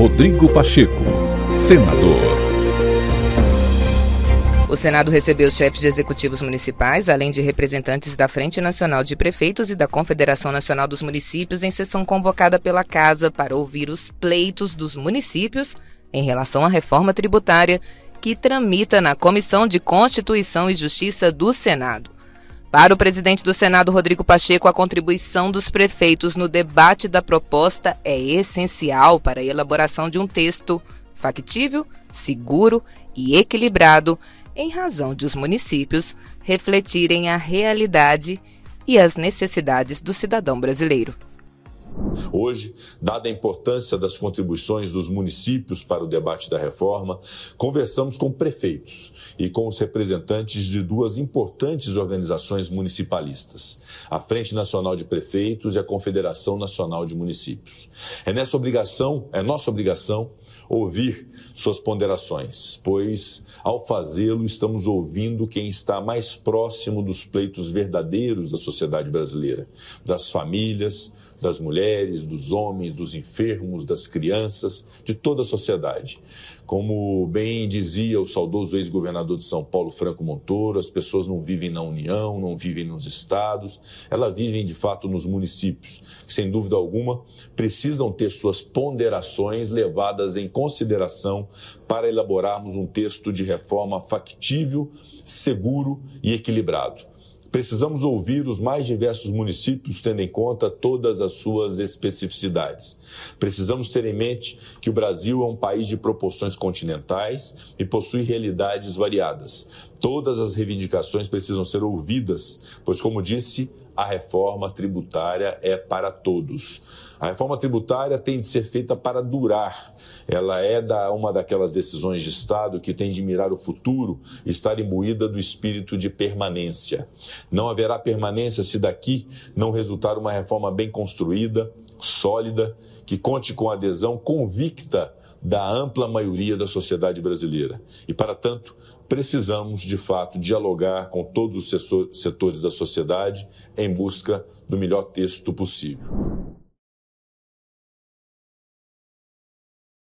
Rodrigo Pacheco, senador. O Senado recebeu chefes de executivos municipais, além de representantes da Frente Nacional de Prefeitos e da Confederação Nacional dos Municípios, em sessão convocada pela Casa para ouvir os pleitos dos municípios em relação à reforma tributária que tramita na Comissão de Constituição e Justiça do Senado. Para o presidente do Senado, Rodrigo Pacheco, a contribuição dos prefeitos no debate da proposta é essencial para a elaboração de um texto factível, seguro e equilibrado, em razão de os municípios refletirem a realidade e as necessidades do cidadão brasileiro. Hoje, dada a importância das contribuições dos municípios para o debate da reforma, conversamos com prefeitos e com os representantes de duas importantes organizações municipalistas, a Frente Nacional de Prefeitos e a Confederação Nacional de Municípios. É nessa obrigação, é nossa obrigação ouvir suas ponderações, pois ao fazê-lo estamos ouvindo quem está mais próximo dos pleitos verdadeiros da sociedade brasileira, das famílias, das mulheres, dos homens, dos enfermos, das crianças, de toda a sociedade. Como bem dizia o saudoso ex-governador de São Paulo, Franco Montoro, as pessoas não vivem na União, não vivem nos estados, elas vivem de fato nos municípios, que sem dúvida alguma precisam ter suas ponderações levadas em consideração para elaborarmos um texto de reforma factível, seguro e equilibrado. Precisamos ouvir os mais diversos municípios, tendo em conta todas as suas especificidades. Precisamos ter em mente que o Brasil é um país de proporções continentais e possui realidades variadas. Todas as reivindicações precisam ser ouvidas, pois, como disse, a reforma tributária é para todos. A reforma tributária tem de ser feita para durar. Ela é da, uma daquelas decisões de Estado que tem de mirar o futuro estar imbuída do espírito de permanência. Não haverá permanência se daqui não resultar uma reforma bem construída, sólida, que conte com adesão convicta da ampla maioria da sociedade brasileira. E, para tanto, precisamos, de fato, dialogar com todos os setores da sociedade em busca do melhor texto possível.